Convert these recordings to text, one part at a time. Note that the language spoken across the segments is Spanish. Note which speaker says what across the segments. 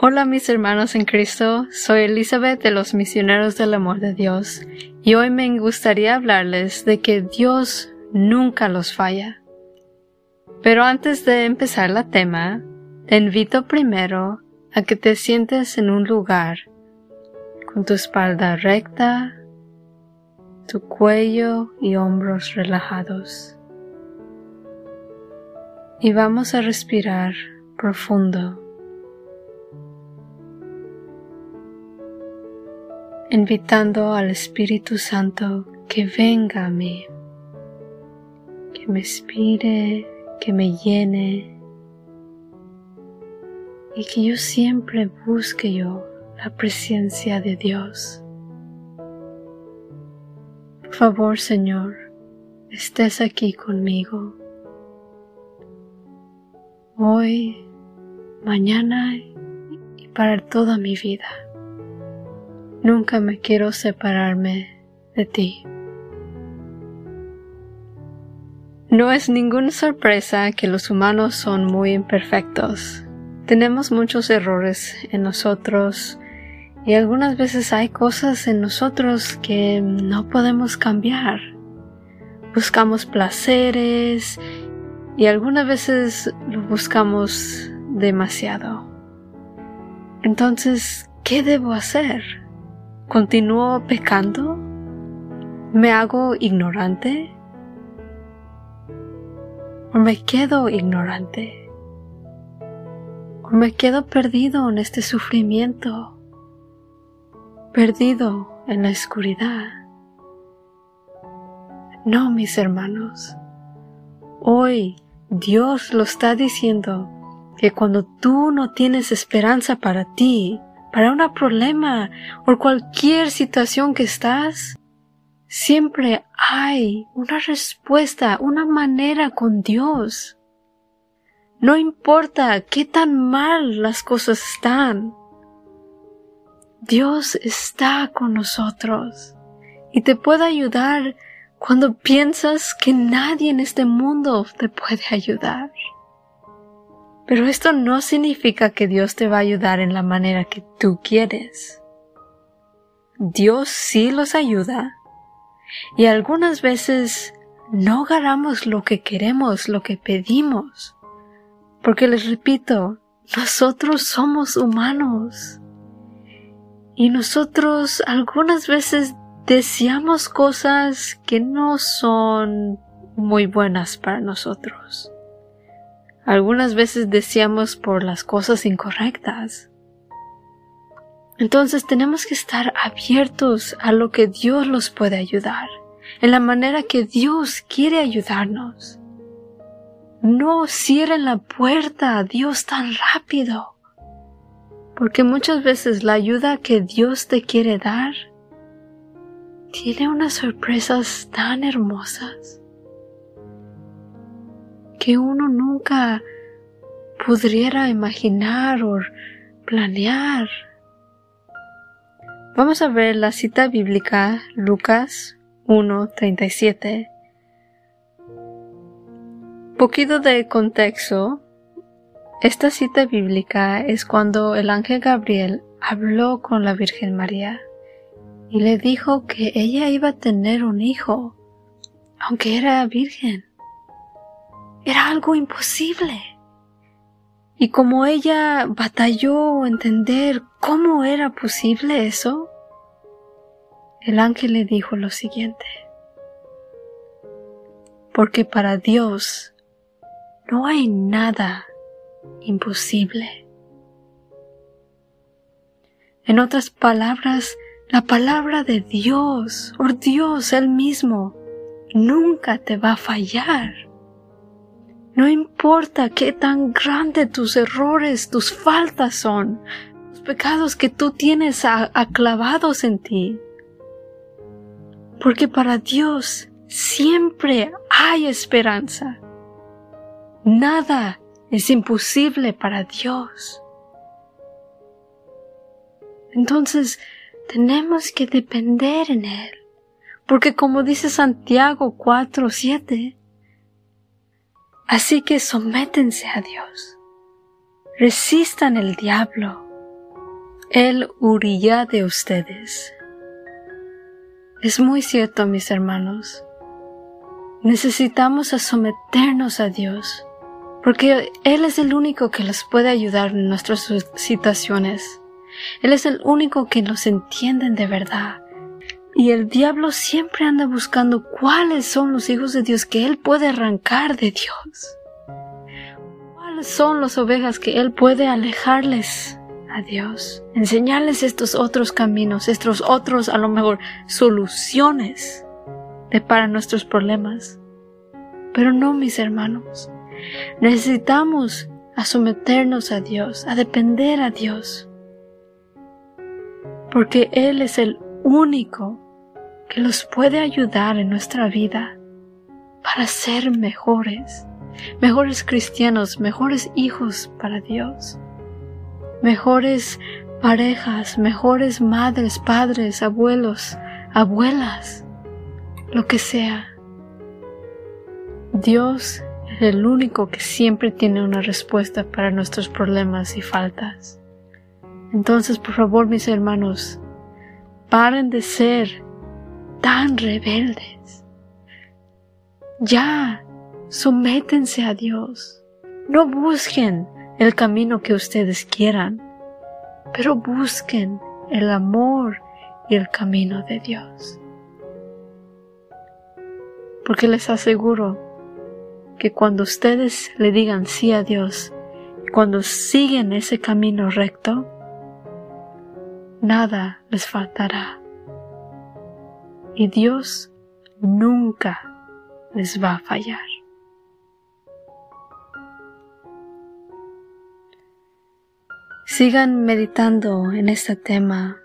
Speaker 1: Hola mis hermanos en Cristo, soy Elizabeth de los Misioneros del Amor de Dios y hoy me gustaría hablarles de que Dios nunca los falla. Pero antes de empezar la tema, te invito primero a que te sientes en un lugar con tu espalda recta, tu cuello y hombros relajados. Y vamos a respirar profundo. Invitando al Espíritu Santo que venga a mí, que me inspire, que me llene y que yo siempre busque yo la presencia de Dios. Por favor, Señor, estés aquí conmigo. Hoy, mañana y para toda mi vida. Nunca me quiero separarme de ti. No es ninguna sorpresa que los humanos son muy imperfectos. Tenemos muchos errores en nosotros y algunas veces hay cosas en nosotros que no podemos cambiar. Buscamos placeres y algunas veces lo buscamos demasiado. Entonces, ¿qué debo hacer? ¿Continúo pecando? ¿Me hago ignorante? ¿O me quedo ignorante? ¿O me quedo perdido en este sufrimiento? Perdido en la oscuridad. No, mis hermanos. Hoy Dios lo está diciendo que cuando tú no tienes esperanza para ti, para un problema o cualquier situación que estás, siempre hay una respuesta, una manera con Dios. No importa qué tan mal las cosas están. Dios está con nosotros y te puede ayudar cuando piensas que nadie en este mundo te puede ayudar. Pero esto no significa que Dios te va a ayudar en la manera que tú quieres. Dios sí los ayuda y algunas veces no ganamos lo que queremos, lo que pedimos. Porque les repito, nosotros somos humanos. Y nosotros algunas veces deseamos cosas que no son muy buenas para nosotros. Algunas veces deseamos por las cosas incorrectas. Entonces tenemos que estar abiertos a lo que Dios los puede ayudar, en la manera que Dios quiere ayudarnos. No cierren la puerta a Dios tan rápido, porque muchas veces la ayuda que Dios te quiere dar tiene unas sorpresas tan hermosas que uno nunca pudiera imaginar o planear. Vamos a ver la cita bíblica Lucas 1.37. Poquito de contexto. Esta cita bíblica es cuando el ángel Gabriel habló con la Virgen María y le dijo que ella iba a tener un hijo, aunque era virgen. Era algo imposible. Y como ella batalló entender cómo era posible eso, el ángel le dijo lo siguiente. Porque para Dios no hay nada imposible. En otras palabras, la palabra de Dios, o Dios Él mismo, nunca te va a fallar. No importa qué tan grandes tus errores, tus faltas son, los pecados que tú tienes aclavados en ti. Porque para Dios siempre hay esperanza. Nada es imposible para Dios. Entonces tenemos que depender en Él. Porque como dice Santiago 4, 7, Así que sométense a Dios. Resistan el diablo Él huirá de ustedes. Es muy cierto, mis hermanos. Necesitamos someternos a Dios, porque Él es el único que los puede ayudar en nuestras situaciones. Él es el único que nos entiende de verdad. Y el diablo siempre anda buscando cuáles son los hijos de Dios que Él puede arrancar de Dios. ¿Cuáles son las ovejas que Él puede alejarles a Dios? Enseñarles estos otros caminos, estos otros, a lo mejor, soluciones de para nuestros problemas. Pero no, mis hermanos. Necesitamos a someternos a Dios, a depender a Dios. Porque Él es el único que los puede ayudar en nuestra vida para ser mejores, mejores cristianos, mejores hijos para Dios, mejores parejas, mejores madres, padres, abuelos, abuelas, lo que sea. Dios es el único que siempre tiene una respuesta para nuestros problemas y faltas. Entonces, por favor, mis hermanos, paren de ser tan rebeldes. Ya, sométense a Dios. No busquen el camino que ustedes quieran, pero busquen el amor y el camino de Dios. Porque les aseguro que cuando ustedes le digan sí a Dios, cuando siguen ese camino recto, nada les faltará. Y Dios nunca les va a fallar. Sigan meditando en este tema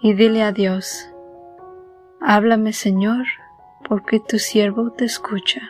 Speaker 1: y dile a Dios, háblame Señor, porque tu siervo te escucha.